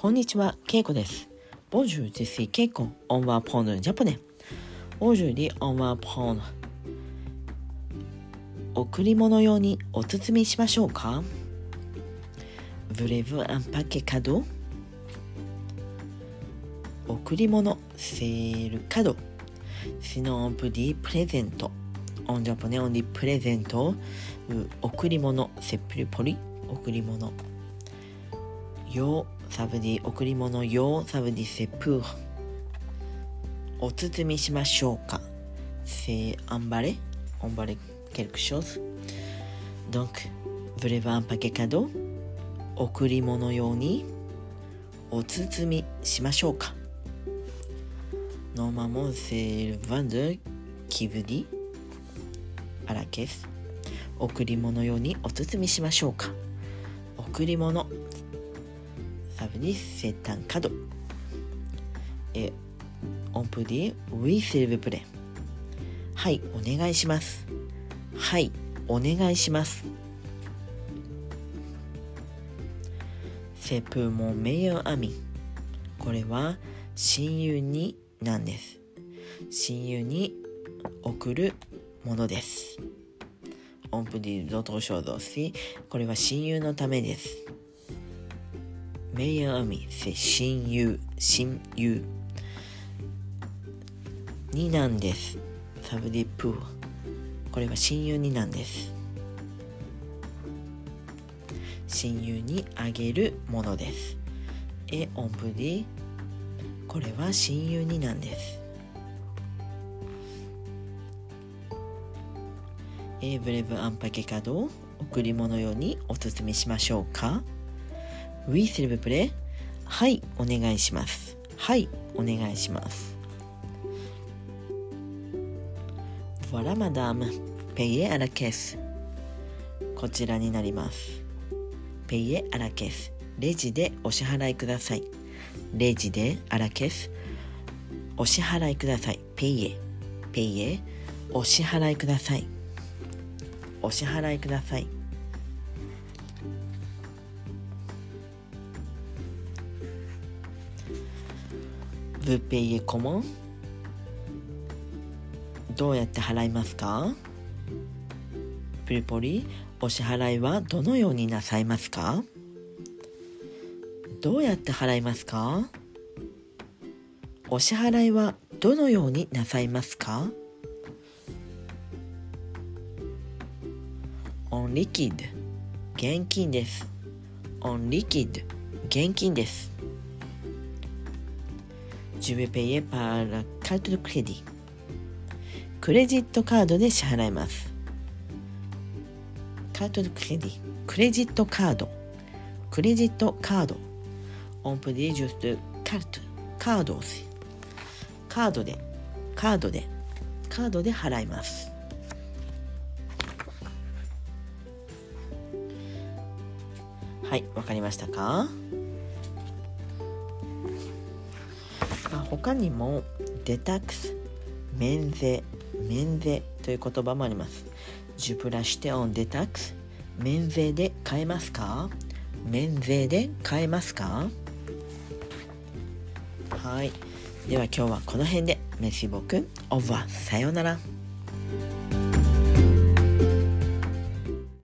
こんにちは、ケイコです。Bonjour, je suis Keiko. On va prendre le japonais. Aujourd'hui, on va prendre 贈り物用にお包みしましょうか Voulez-vous un paquet cadeau? 贈り物、c'est le cadeau. Sinon, on peut dire プレゼント。En japonais, on dit プレゼント。贈り物、c'est plus poli. 贈り物。よサブディ贈り物よサブディセプー。お包みしましょうか。せーあんばれ。おんばれケルクショーズ。ドンクブレバンパケカド贈り物用に。お包みしましょうか。ノーマモセールヴァンド。キブディアラケス。贈り物用にお包みしましょうか。贈り物。サブに生誕カド。えオンプディウィセルブプレはいお願いします。はいお願いします。セプモメヨアミ。これは親友になんです。親友に送るものです。オンプディゾトショドシこれは親友のためです。Meilleur ami c'est 親友親友。になんです。サブディプーこれは親友になんです。親友にあげるものです。えオンプディこれは親友になんです。えブレブアンパケカドを贈り物用にお包みしましょうか。Oui, s'il vous plaît. はい、お願いします。はい、お願いします。Voilà, madame. Payez à la caisse. こちらになります。Payez à la caisse. レジでお支払いください。レジであらケース。お支払いください。Payez。Payez。お支払いください。お支払いください。Vous payez comment? どうやって払いますか？プリポリ、お支払いはどのようになさいますか？どうやって払いますか？お支払いはどのようになさいますか ?on liquid 現金です。On liquid 現金です。Je vais payer par la carte de crédit. クレジットカードで支払いますカートでクレディクレジットカードクレジットカード On peut dire juste carte カードをカードでカードでカードで払いますはいわかりましたか他にもデタックス免税免税という言葉もあります。ジュプラシテオンデタックス免税で買えますか？免税で買えますか？はい。では今日はこの辺で。メシボク。オーバーさようなら。